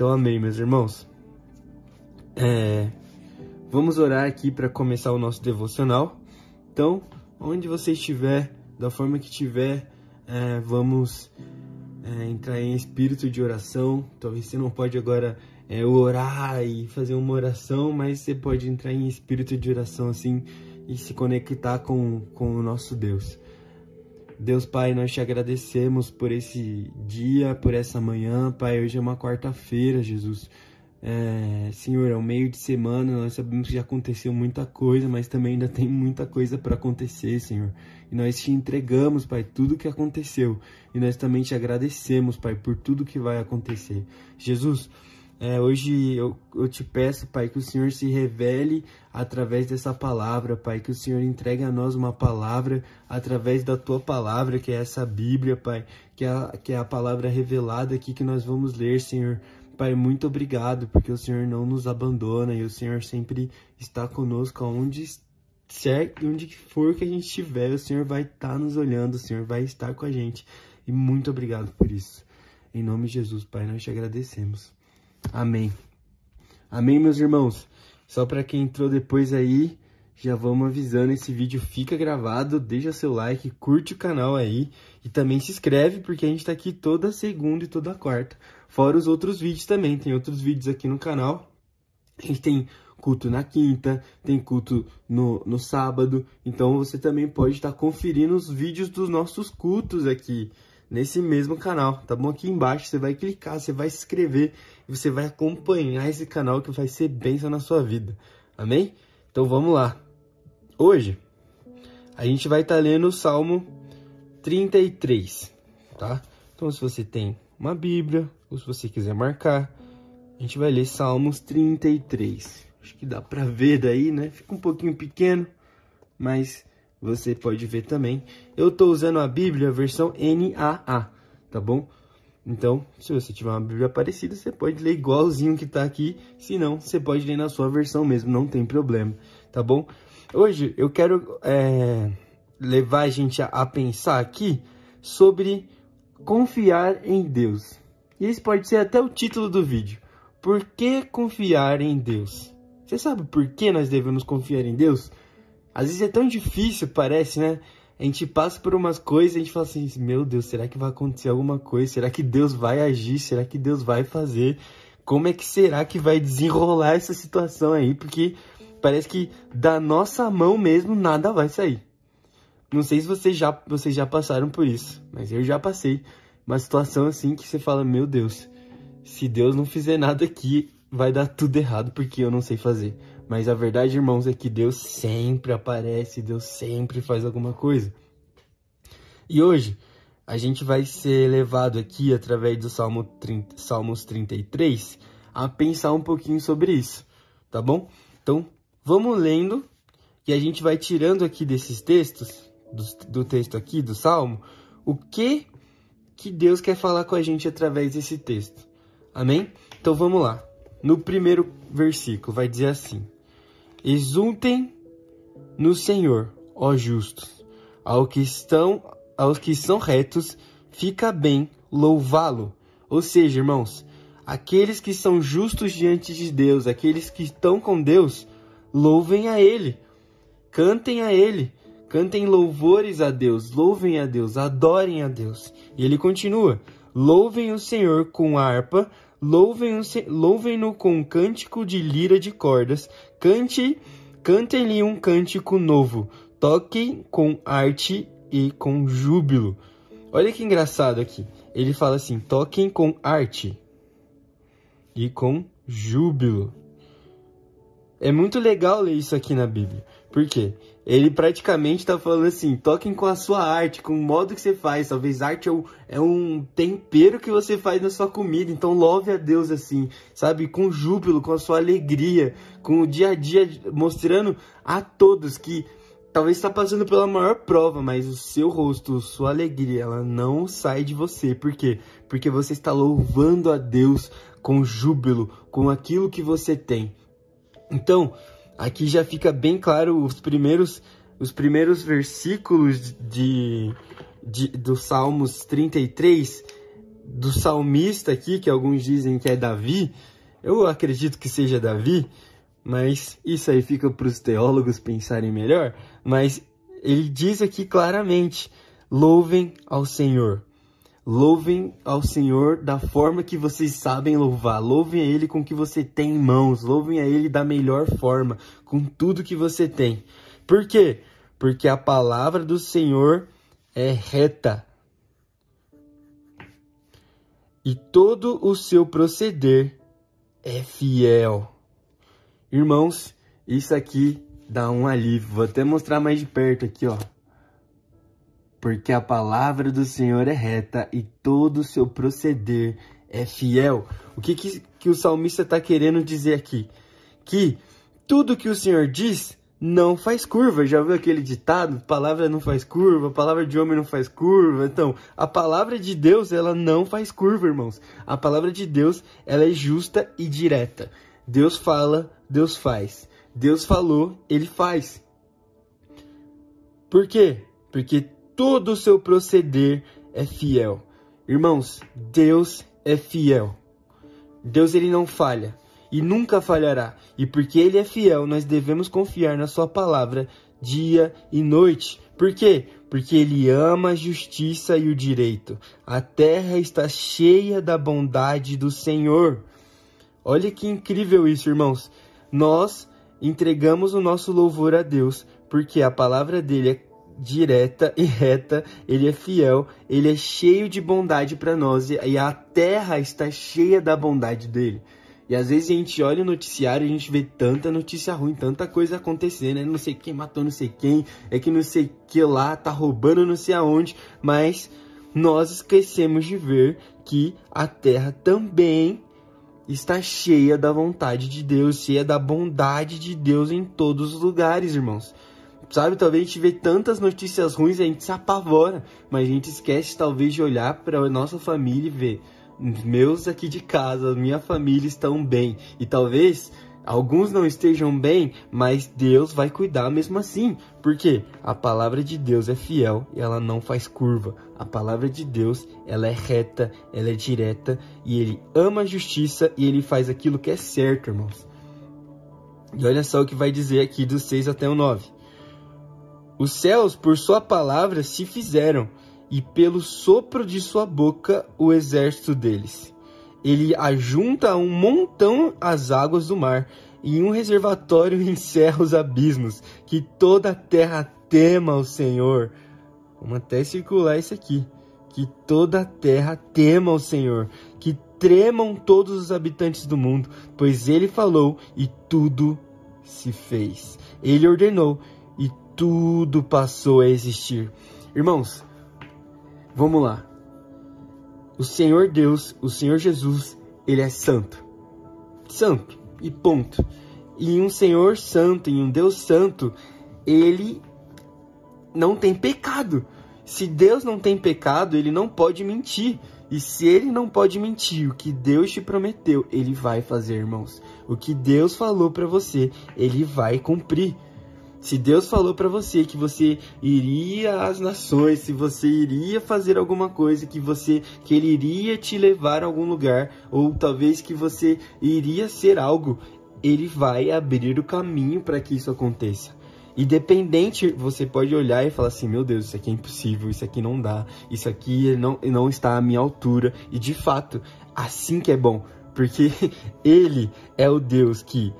Então, amém, meus irmãos. É, vamos orar aqui para começar o nosso devocional. Então, onde você estiver, da forma que estiver, é, vamos é, entrar em espírito de oração. Talvez você não pode agora é, orar e fazer uma oração, mas você pode entrar em espírito de oração assim e se conectar com, com o nosso Deus. Deus Pai, nós te agradecemos por esse dia, por essa manhã, Pai. Hoje é uma quarta-feira, Jesus. É, Senhor, é um meio de semana, nós sabemos que já aconteceu muita coisa, mas também ainda tem muita coisa para acontecer, Senhor. E nós te entregamos, Pai, tudo que aconteceu. E nós também te agradecemos, Pai, por tudo que vai acontecer. Jesus, é, hoje eu, eu te peço, Pai, que o Senhor se revele através dessa palavra, Pai, que o Senhor entregue a nós uma palavra através da tua palavra, que é essa Bíblia, Pai, que é, a, que é a palavra revelada aqui que nós vamos ler, Senhor. Pai, muito obrigado, porque o Senhor não nos abandona e o Senhor sempre está conosco aonde certo, onde for que a gente estiver, o Senhor vai estar tá nos olhando, o Senhor vai estar com a gente. E muito obrigado por isso. Em nome de Jesus, Pai, nós te agradecemos. Amém. Amém, meus irmãos. Só para quem entrou depois aí, já vamos avisando, esse vídeo fica gravado, deixa seu like, curte o canal aí e também se inscreve porque a gente tá aqui toda segunda e toda quarta. Fora os outros vídeos também, tem outros vídeos aqui no canal. A gente tem culto na quinta, tem culto no, no sábado, então você também pode estar tá conferindo os vídeos dos nossos cultos aqui nesse mesmo canal, tá bom? Aqui embaixo você vai clicar, você vai se inscrever e você vai acompanhar esse canal que vai ser bênção na sua vida, amém? Então vamos lá. Hoje a gente vai estar tá lendo o Salmo 33, tá? Então se você tem uma Bíblia ou se você quiser marcar, a gente vai ler Salmos 33. Acho que dá pra ver daí, né? Fica um pouquinho pequeno, mas você pode ver também. Eu estou usando a Bíblia versão NAA, tá bom? Então, se você tiver uma Bíblia parecida, você pode ler igualzinho que está aqui. Se não, você pode ler na sua versão mesmo, não tem problema, tá bom? Hoje eu quero é, levar a gente a, a pensar aqui sobre confiar em Deus. E esse pode ser até o título do vídeo. Por que confiar em Deus? Você sabe por que nós devemos confiar em Deus? Às vezes é tão difícil, parece, né? A gente passa por umas coisas e a gente fala assim: Meu Deus, será que vai acontecer alguma coisa? Será que Deus vai agir? Será que Deus vai fazer? Como é que será que vai desenrolar essa situação aí? Porque parece que da nossa mão mesmo nada vai sair. Não sei se vocês já, vocês já passaram por isso, mas eu já passei. Uma situação assim que você fala: Meu Deus, se Deus não fizer nada aqui, vai dar tudo errado porque eu não sei fazer. Mas a verdade, irmãos, é que Deus sempre aparece, Deus sempre faz alguma coisa. E hoje a gente vai ser levado aqui através do Salmo 30, Salmos 33 a pensar um pouquinho sobre isso, tá bom? Então, vamos lendo e a gente vai tirando aqui desses textos, do, do texto aqui do Salmo, o que que Deus quer falar com a gente através desse texto. Amém? Então vamos lá. No primeiro versículo vai dizer assim: Exultem no Senhor, ó justos. Ao que estão, aos que são retos, fica bem louvá-lo. Ou seja, irmãos, aqueles que são justos diante de Deus, aqueles que estão com Deus, louvem a Ele, cantem a Ele, cantem louvores a Deus, louvem a Deus, adorem a Deus. E ele continua: louvem o Senhor com harpa, louvem-no louvem com um cântico de lira de cordas, cante, cantem-lhe um cântico novo, toquem com arte e com júbilo. Olha que engraçado aqui. Ele fala assim: toquem com arte e com júbilo. É muito legal ler isso aqui na Bíblia. Por quê? Ele praticamente está falando assim: toquem com a sua arte, com o modo que você faz. Talvez arte é um, é um tempero que você faz na sua comida. Então louve a Deus assim, sabe? Com júbilo, com a sua alegria, com o dia a dia, mostrando a todos que talvez está passando pela maior prova, mas o seu rosto, sua alegria, ela não sai de você. Por quê? Porque você está louvando a Deus com júbilo, com aquilo que você tem. Então, aqui já fica bem claro os primeiros, os primeiros versículos de, de, do Salmos 33 do salmista aqui, que alguns dizem que é Davi, eu acredito que seja Davi, mas isso aí fica para os teólogos pensarem melhor. Mas ele diz aqui claramente: louvem ao Senhor. Louvem ao Senhor da forma que vocês sabem louvar. Louvem a Ele com o que você tem em mãos. Louvem a Ele da melhor forma, com tudo que você tem. Por quê? Porque a palavra do Senhor é reta. E todo o seu proceder é fiel. Irmãos, isso aqui dá um alívio. Vou até mostrar mais de perto aqui, ó. Porque a palavra do Senhor é reta e todo o seu proceder é fiel. O que, que, que o salmista está querendo dizer aqui? Que tudo que o Senhor diz não faz curva. Já viu aquele ditado? Palavra não faz curva, palavra de homem não faz curva. Então, a palavra de Deus, ela não faz curva, irmãos. A palavra de Deus, ela é justa e direta. Deus fala, Deus faz. Deus falou, ele faz. Por quê? Porque todo o seu proceder é fiel. Irmãos, Deus é fiel. Deus ele não falha e nunca falhará. E porque ele é fiel, nós devemos confiar na sua palavra dia e noite. Por quê? Porque ele ama a justiça e o direito. A terra está cheia da bondade do Senhor. Olha que incrível isso, irmãos. Nós entregamos o nosso louvor a Deus, porque a palavra dele é direta e reta, ele é fiel, ele é cheio de bondade para nós e a terra está cheia da bondade dele. E às vezes a gente olha o noticiário e a gente vê tanta notícia ruim, tanta coisa acontecendo, né? Não sei quem matou não sei quem, é que não sei que lá tá roubando não sei aonde, mas nós esquecemos de ver que a terra também está cheia da vontade de Deus, cheia da bondade de Deus em todos os lugares, irmãos. Sabe, talvez a gente vê tantas notícias ruins e a gente se apavora, mas a gente esquece talvez de olhar para a nossa família e ver meus aqui de casa, minha família estão bem. E talvez alguns não estejam bem, mas Deus vai cuidar mesmo assim. Porque a palavra de Deus é fiel e ela não faz curva. A palavra de Deus, ela é reta, ela é direta e ele ama a justiça e ele faz aquilo que é certo, irmãos. E olha só o que vai dizer aqui dos 6 até o 9. Os céus, por sua palavra, se fizeram, e pelo sopro de sua boca o exército deles. Ele ajunta um montão as águas do mar, e um reservatório encerra os abismos, que toda a terra tema o Senhor. Vamos até circular isso aqui. Que toda a terra tema o Senhor, que tremam todos os habitantes do mundo, pois ele falou e tudo se fez. Ele ordenou tudo passou a existir. Irmãos, Vamos lá. O Senhor Deus, o Senhor Jesus, ele é santo. Santo e ponto. E um Senhor santo, e um Deus santo, ele não tem pecado. Se Deus não tem pecado, ele não pode mentir. E se ele não pode mentir, o que Deus te prometeu, ele vai fazer, irmãos. O que Deus falou para você, ele vai cumprir. Se Deus falou para você que você iria às nações, se você iria fazer alguma coisa, que você que ele iria te levar a algum lugar, ou talvez que você iria ser algo, ele vai abrir o caminho para que isso aconteça. Independente, você pode olhar e falar assim: meu Deus, isso aqui é impossível, isso aqui não dá, isso aqui não, não está à minha altura. E de fato, assim que é bom, porque Ele é o Deus que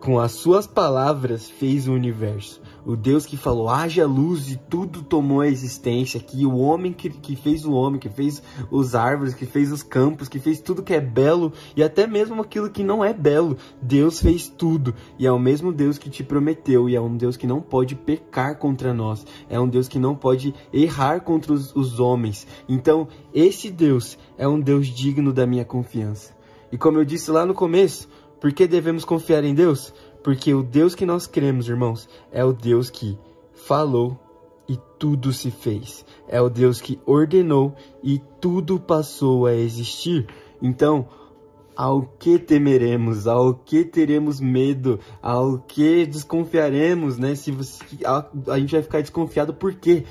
com as suas palavras fez o universo. O Deus que falou, haja luz e tudo tomou a existência. Que o homem que, que fez o homem, que fez os árvores, que fez os campos, que fez tudo que é belo e até mesmo aquilo que não é belo. Deus fez tudo. E é o mesmo Deus que te prometeu. E é um Deus que não pode pecar contra nós. É um Deus que não pode errar contra os, os homens. Então, esse Deus é um Deus digno da minha confiança. E como eu disse lá no começo, por que devemos confiar em Deus? Porque o Deus que nós cremos, irmãos, é o Deus que falou e tudo se fez. É o Deus que ordenou e tudo passou a existir. Então, ao que temeremos, ao que teremos medo, ao que desconfiaremos, né? Se você, a, a gente vai ficar desconfiado por quê?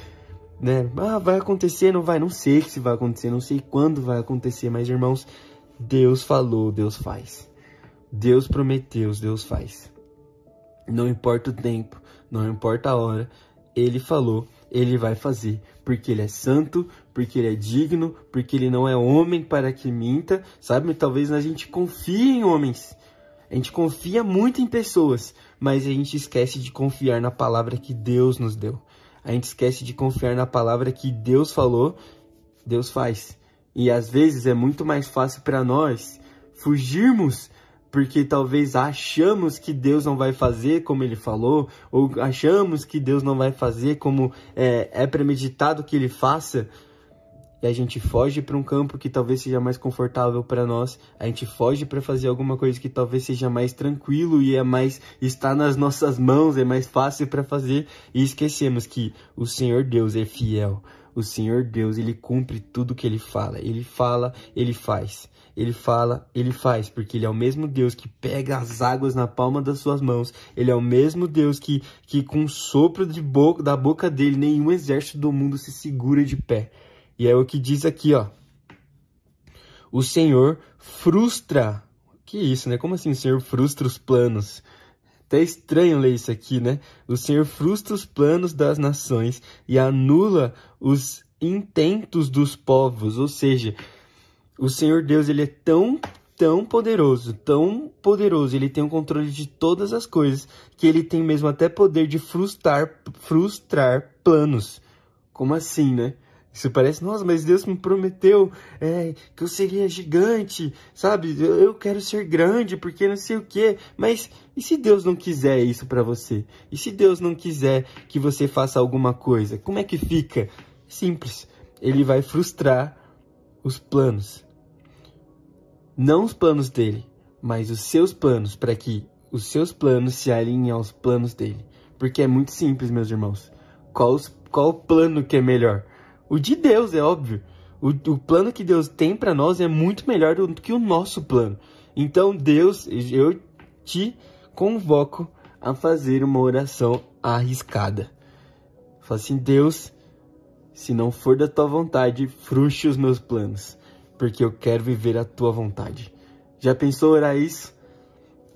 né? Ah, vai acontecer, não vai? Não sei se vai acontecer, não sei quando vai acontecer, mas irmãos, Deus falou, Deus faz. Deus prometeu, Deus faz. Não importa o tempo, não importa a hora, ele falou, ele vai fazer, porque ele é santo, porque ele é digno, porque ele não é homem para que minta, sabe? Talvez a gente confie em homens, a gente confia muito em pessoas, mas a gente esquece de confiar na palavra que Deus nos deu. A gente esquece de confiar na palavra que Deus falou, Deus faz. E às vezes é muito mais fácil para nós fugirmos porque talvez achamos que Deus não vai fazer como ele falou, ou achamos que Deus não vai fazer como é, é premeditado que ele faça, e a gente foge para um campo que talvez seja mais confortável para nós, a gente foge para fazer alguma coisa que talvez seja mais tranquilo e é mais está nas nossas mãos, é mais fácil para fazer, e esquecemos que o Senhor Deus é fiel. O Senhor Deus, ele cumpre tudo que ele fala. Ele fala, ele faz. Ele fala, ele faz, porque ele é o mesmo Deus que pega as águas na palma das suas mãos. Ele é o mesmo Deus que, que com um sopro de boca, da boca dele, nenhum exército do mundo se segura de pé. E é o que diz aqui, ó. O Senhor frustra. Que isso, né? Como assim o Senhor frustra os planos? Até estranho ler isso aqui, né? O Senhor frustra os planos das nações e anula os intentos dos povos. Ou seja, o Senhor Deus, ele é tão, tão poderoso, tão poderoso, ele tem o controle de todas as coisas, que ele tem mesmo até poder de frustrar, frustrar planos. Como assim, né? Isso parece, nossa, mas Deus me prometeu é, que eu seria gigante, sabe? Eu, eu, quero ser grande porque não sei o quê. Mas e se Deus não quiser isso para você? E se Deus não quiser que você faça alguma coisa? Como é que fica? Simples. Ele vai frustrar os planos. Não os planos dele, mas os seus planos, para que os seus planos se alinhem aos planos dele. Porque é muito simples, meus irmãos. Qual, os, qual o plano que é melhor? O de Deus, é óbvio. O, o plano que Deus tem para nós é muito melhor do que o nosso plano. Então, Deus, eu te convoco a fazer uma oração arriscada. Fala assim, Deus, se não for da tua vontade, fruste os meus planos, porque eu quero viver a tua vontade. Já pensou orar isso?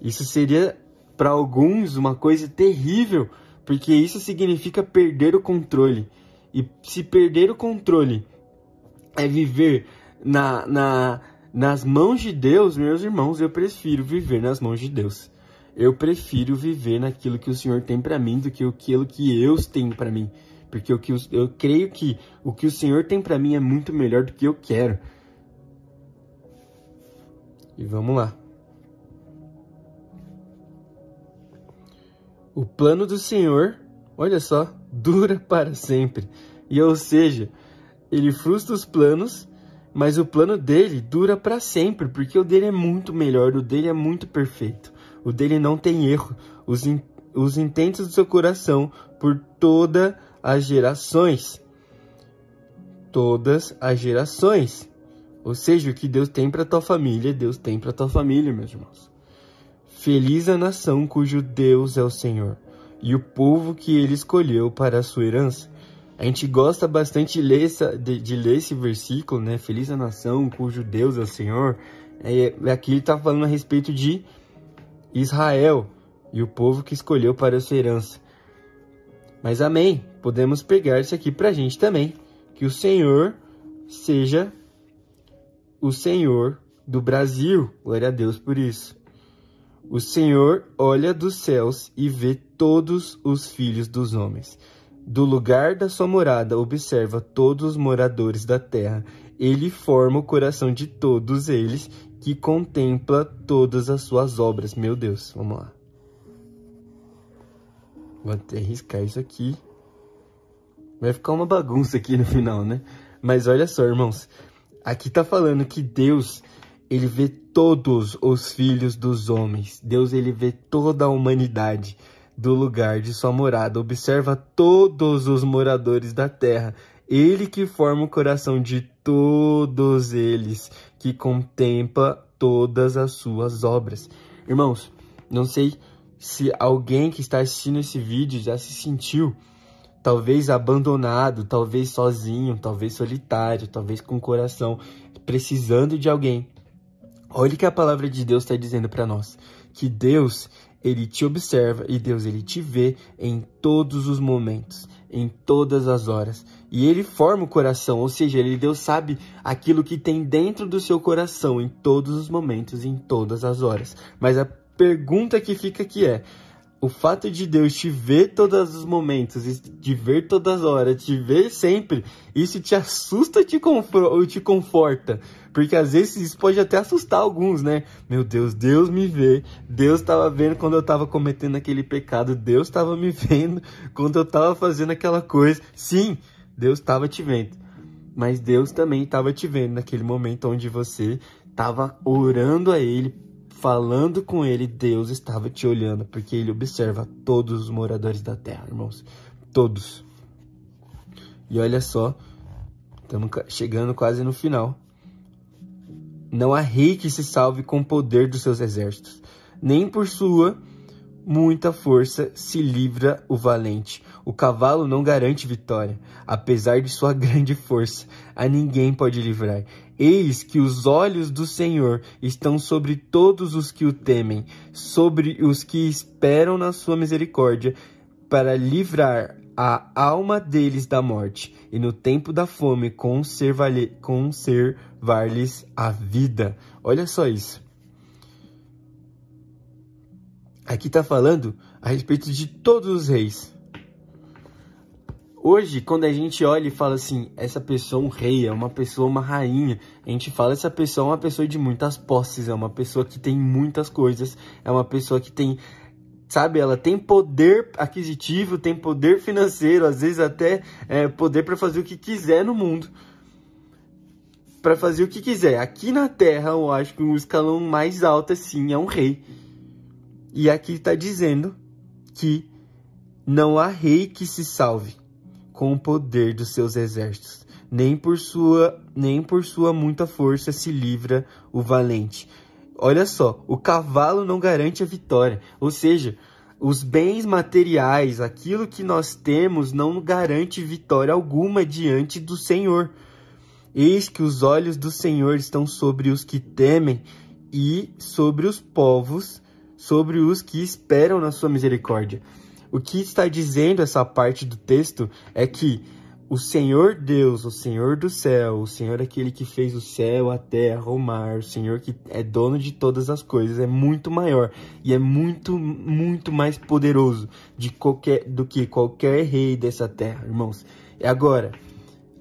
Isso seria para alguns uma coisa terrível, porque isso significa perder o controle. E se perder o controle é viver na, na, nas mãos de Deus, meus irmãos, eu prefiro viver nas mãos de Deus. Eu prefiro viver naquilo que o Senhor tem para mim do que aquilo que eu tenho para mim. Porque o que eu creio que o que o Senhor tem para mim é muito melhor do que eu quero. E vamos lá. O plano do Senhor, olha só, dura para sempre. E ou seja, ele frustra os planos, mas o plano dele dura para sempre, porque o dele é muito melhor, o dele é muito perfeito. O dele não tem erro. Os, in, os intentos do seu coração por todas as gerações. Todas as gerações. Ou seja, o que Deus tem para tua família, Deus tem para tua família, meus irmãos. Feliz a nação cujo Deus é o Senhor e o povo que ele escolheu para a sua herança. A gente gosta bastante de ler, essa, de, de ler esse versículo, né? Feliz a nação cujo Deus é o Senhor. É, aqui ele está falando a respeito de Israel e o povo que escolheu para a sua herança. Mas amém, podemos pegar isso aqui para a gente também. Que o Senhor seja o Senhor do Brasil. Glória a Deus por isso. O Senhor olha dos céus e vê todos os filhos dos homens. Do lugar da sua morada observa todos os moradores da terra. Ele forma o coração de todos eles, que contempla todas as suas obras. Meu Deus, vamos lá. Vou até riscar isso aqui. Vai ficar uma bagunça aqui no final, né? Mas olha só, irmãos. Aqui tá falando que Deus ele vê todos os filhos dos homens. Deus, ele vê toda a humanidade do lugar de sua morada. Observa todos os moradores da terra. Ele que forma o coração de todos eles, que contempla todas as suas obras. Irmãos, não sei se alguém que está assistindo esse vídeo já se sentiu talvez abandonado, talvez sozinho, talvez solitário, talvez com o coração precisando de alguém. Olha o que a palavra de Deus está dizendo para nós, que Deus ele te observa e Deus ele te vê em todos os momentos, em todas as horas. E ele forma o coração, ou seja, ele Deus sabe aquilo que tem dentro do seu coração em todos os momentos, em todas as horas. Mas a pergunta que fica aqui é: o fato de Deus te ver todos os momentos, te ver todas as horas, te ver sempre, isso te assusta te ou te conforta? Porque às vezes isso pode até assustar alguns, né? Meu Deus, Deus me vê. Deus estava vendo quando eu estava cometendo aquele pecado. Deus estava me vendo quando eu estava fazendo aquela coisa. Sim, Deus estava te vendo. Mas Deus também estava te vendo naquele momento onde você estava orando a Ele, falando com ele, Deus estava te olhando, porque ele observa todos os moradores da terra, irmãos. Todos. E olha só, estamos chegando quase no final. Não há rei que se salve com o poder dos seus exércitos, nem por sua muita força se livra o valente. O cavalo não garante vitória, apesar de sua grande força. A ninguém pode livrar. Eis que os olhos do Senhor estão sobre todos os que o temem, sobre os que esperam na sua misericórdia, para livrar a alma deles da morte, e no tempo da fome conservar-lhes a vida. Olha só isso. Aqui está falando a respeito de todos os reis. Hoje, quando a gente olha e fala assim, essa pessoa é um rei, é uma pessoa, uma rainha, a gente fala essa pessoa é uma pessoa de muitas posses, é uma pessoa que tem muitas coisas, é uma pessoa que tem, sabe, ela tem poder aquisitivo, tem poder financeiro, às vezes até é, poder para fazer o que quiser no mundo. Para fazer o que quiser. Aqui na Terra, eu acho que o escalão mais alto, assim, é um rei. E aqui está dizendo que não há rei que se salve com o poder dos seus exércitos. Nem por sua, nem por sua muita força se livra o valente. Olha só, o cavalo não garante a vitória. Ou seja, os bens materiais, aquilo que nós temos, não garante vitória alguma diante do Senhor. Eis que os olhos do Senhor estão sobre os que temem e sobre os povos, sobre os que esperam na sua misericórdia. O que está dizendo essa parte do texto é que o Senhor Deus, o Senhor do céu, o Senhor aquele que fez o céu, a terra, o mar, o Senhor que é dono de todas as coisas, é muito maior e é muito, muito mais poderoso de qualquer, do que qualquer rei dessa terra, irmãos. E agora,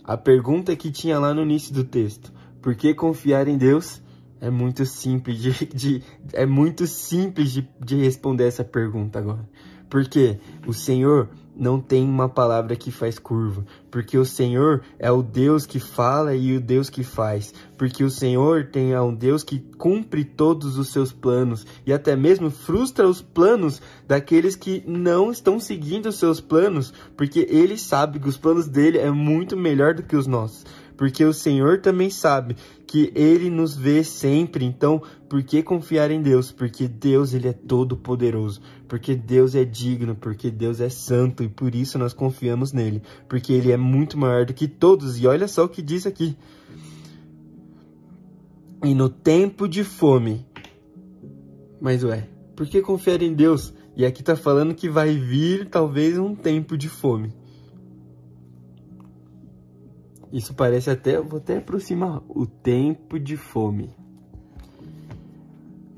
a pergunta que tinha lá no início do texto: por que confiar em Deus? É muito simples de, de é muito simples de, de responder essa pergunta agora. Porque o Senhor não tem uma palavra que faz curva. Porque o Senhor é o Deus que fala e o Deus que faz. Porque o Senhor tem é um Deus que cumpre todos os seus planos e até mesmo frustra os planos daqueles que não estão seguindo os seus planos, porque ele sabe que os planos dele é muito melhor do que os nossos porque o Senhor também sabe que ele nos vê sempre. Então, por que confiar em Deus? Porque Deus ele é todo poderoso, porque Deus é digno, porque Deus é santo e por isso nós confiamos nele, porque ele é muito maior do que todos. E olha só o que diz aqui. E no tempo de fome. Mas ué, por que confiar em Deus? E aqui está falando que vai vir talvez um tempo de fome. Isso parece até, vou até aproximar, o tempo de fome.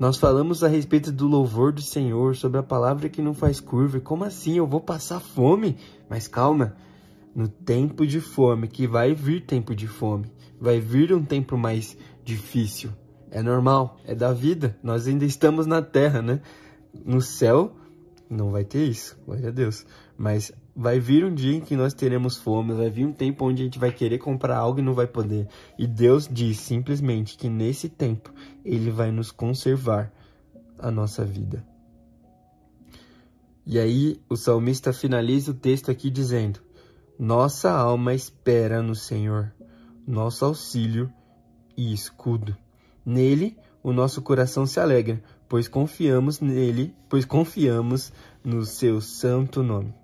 Nós falamos a respeito do louvor do Senhor, sobre a palavra que não faz curva. Como assim? Eu vou passar fome? Mas calma, no tempo de fome, que vai vir tempo de fome, vai vir um tempo mais difícil. É normal, é da vida. Nós ainda estamos na terra, né? No céu não vai ter isso, glória a Deus. Mas vai vir um dia em que nós teremos fome, vai vir um tempo onde a gente vai querer comprar algo e não vai poder. E Deus diz simplesmente que nesse tempo Ele vai nos conservar a nossa vida. E aí o salmista finaliza o texto aqui dizendo: Nossa alma espera no Senhor, nosso auxílio e escudo. Nele o nosso coração se alegra, pois confiamos nele, pois confiamos no seu santo nome.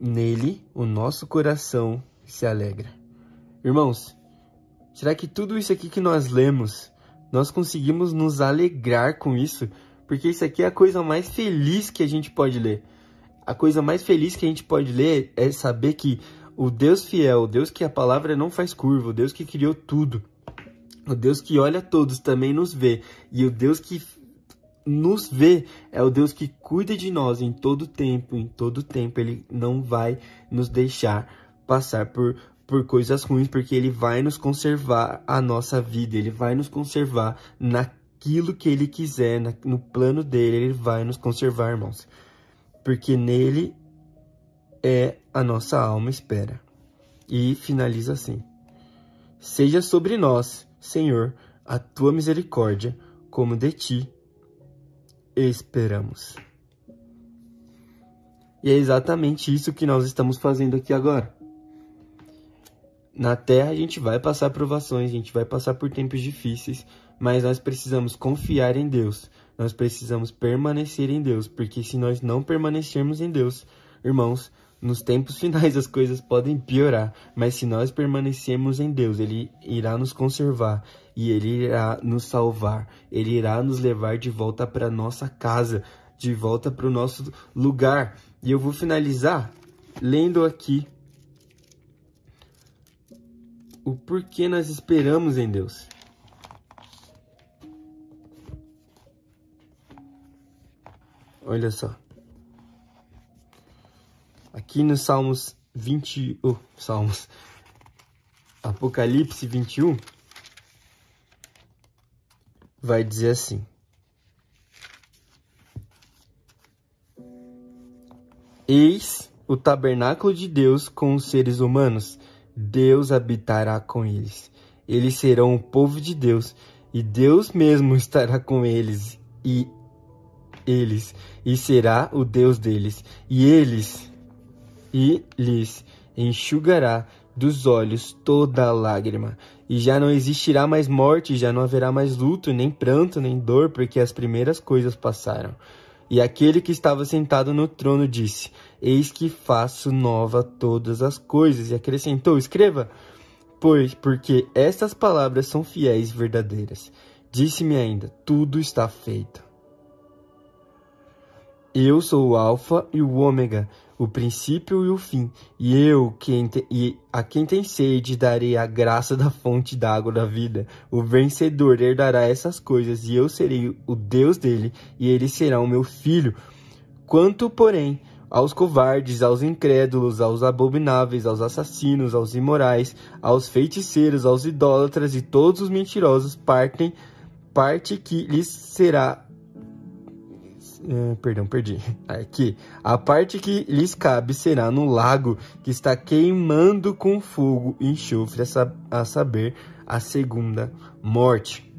Nele o nosso coração se alegra. Irmãos, será que tudo isso aqui que nós lemos, nós conseguimos nos alegrar com isso? Porque isso aqui é a coisa mais feliz que a gente pode ler. A coisa mais feliz que a gente pode ler é saber que o Deus fiel, o Deus que a palavra não faz curva, o Deus que criou tudo, o Deus que olha todos também nos vê, e o Deus que nos vê. É o Deus que cuida de nós em todo tempo, em todo tempo. Ele não vai nos deixar passar por por coisas ruins, porque ele vai nos conservar a nossa vida, ele vai nos conservar naquilo que ele quiser, na, no plano dele, ele vai nos conservar, irmãos. Porque nele é a nossa alma espera. E finaliza assim: Seja sobre nós, Senhor, a tua misericórdia, como de ti esperamos. E é exatamente isso que nós estamos fazendo aqui agora. Na Terra a gente vai passar provações, a gente vai passar por tempos difíceis, mas nós precisamos confiar em Deus. Nós precisamos permanecer em Deus, porque se nós não permanecermos em Deus, irmãos, nos tempos finais as coisas podem piorar, mas se nós permanecermos em Deus, Ele irá nos conservar e Ele irá nos salvar. Ele irá nos levar de volta para nossa casa, de volta para o nosso lugar. E eu vou finalizar lendo aqui o porquê nós esperamos em Deus. Olha só. Aqui no Salmos 20, oh, Salmos Apocalipse 21 vai dizer assim: Eis o tabernáculo de Deus com os seres humanos. Deus habitará com eles. Eles serão o povo de Deus, e Deus mesmo estará com eles, e eles, e será o Deus deles, e eles e lhes enxugará dos olhos toda lágrima, e já não existirá mais morte, já não haverá mais luto, nem pranto, nem dor, porque as primeiras coisas passaram. E aquele que estava sentado no trono disse: Eis que faço nova todas as coisas. E acrescentou: Escreva, pois, porque estas palavras são fiéis e verdadeiras. Disse-me ainda: Tudo está feito. Eu sou o Alfa e o Ômega, o princípio e o fim, e eu, quem te, e a quem tem sede, darei a graça da fonte d'água da vida. O vencedor herdará essas coisas, e eu serei o Deus dele, e ele será o meu filho. Quanto, porém, aos covardes, aos incrédulos, aos abomináveis, aos assassinos, aos imorais, aos feiticeiros, aos idólatras e todos os mentirosos, partem parte que lhes será Uh, perdão, perdi. Aqui. A parte que lhes cabe será no lago que está queimando com fogo e enxofre, a, a saber, a segunda morte.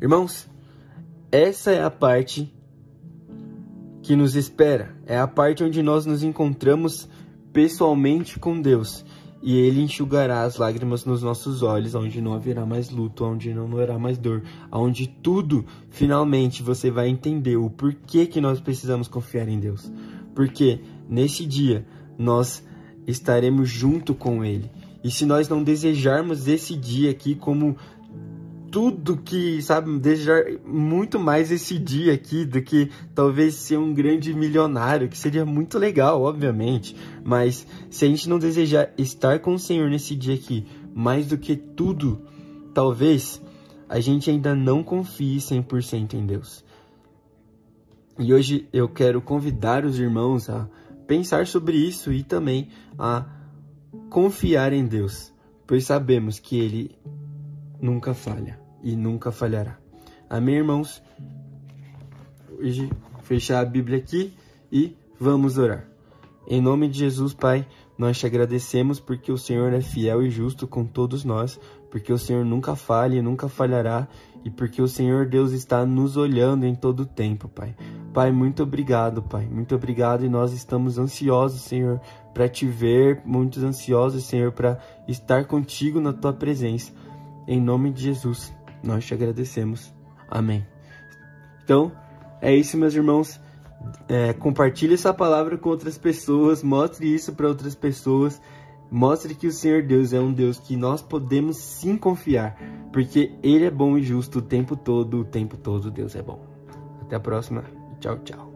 Irmãos, essa é a parte que nos espera. É a parte onde nós nos encontramos pessoalmente com Deus e ele enxugará as lágrimas nos nossos olhos, onde não haverá mais luto, onde não haverá mais dor, onde tudo, finalmente, você vai entender o porquê que nós precisamos confiar em Deus. Porque nesse dia nós estaremos junto com Ele. E se nós não desejarmos esse dia aqui como tudo que, sabe, desejar muito mais esse dia aqui do que talvez ser um grande milionário, que seria muito legal, obviamente. Mas se a gente não desejar estar com o Senhor nesse dia aqui, mais do que tudo, talvez a gente ainda não confie 100% em Deus. E hoje eu quero convidar os irmãos a pensar sobre isso e também a confiar em Deus, pois sabemos que Ele nunca falha e nunca falhará. Amém, irmãos? Hoje, fechar a Bíblia aqui e vamos orar. Em nome de Jesus, Pai, nós te agradecemos porque o Senhor é fiel e justo com todos nós, porque o Senhor nunca falha e nunca falhará, e porque o Senhor Deus está nos olhando em todo o tempo, Pai. Pai, muito obrigado, Pai. Muito obrigado e nós estamos ansiosos, Senhor, para te ver, muito ansiosos, Senhor, para estar contigo na tua presença. Em nome de Jesus nós te agradecemos. Amém. Então, é isso, meus irmãos. É, compartilhe essa palavra com outras pessoas, mostre isso para outras pessoas. Mostre que o Senhor Deus é um Deus que nós podemos sim confiar, porque Ele é bom e justo o tempo todo, o tempo todo Deus é bom. Até a próxima. Tchau, tchau.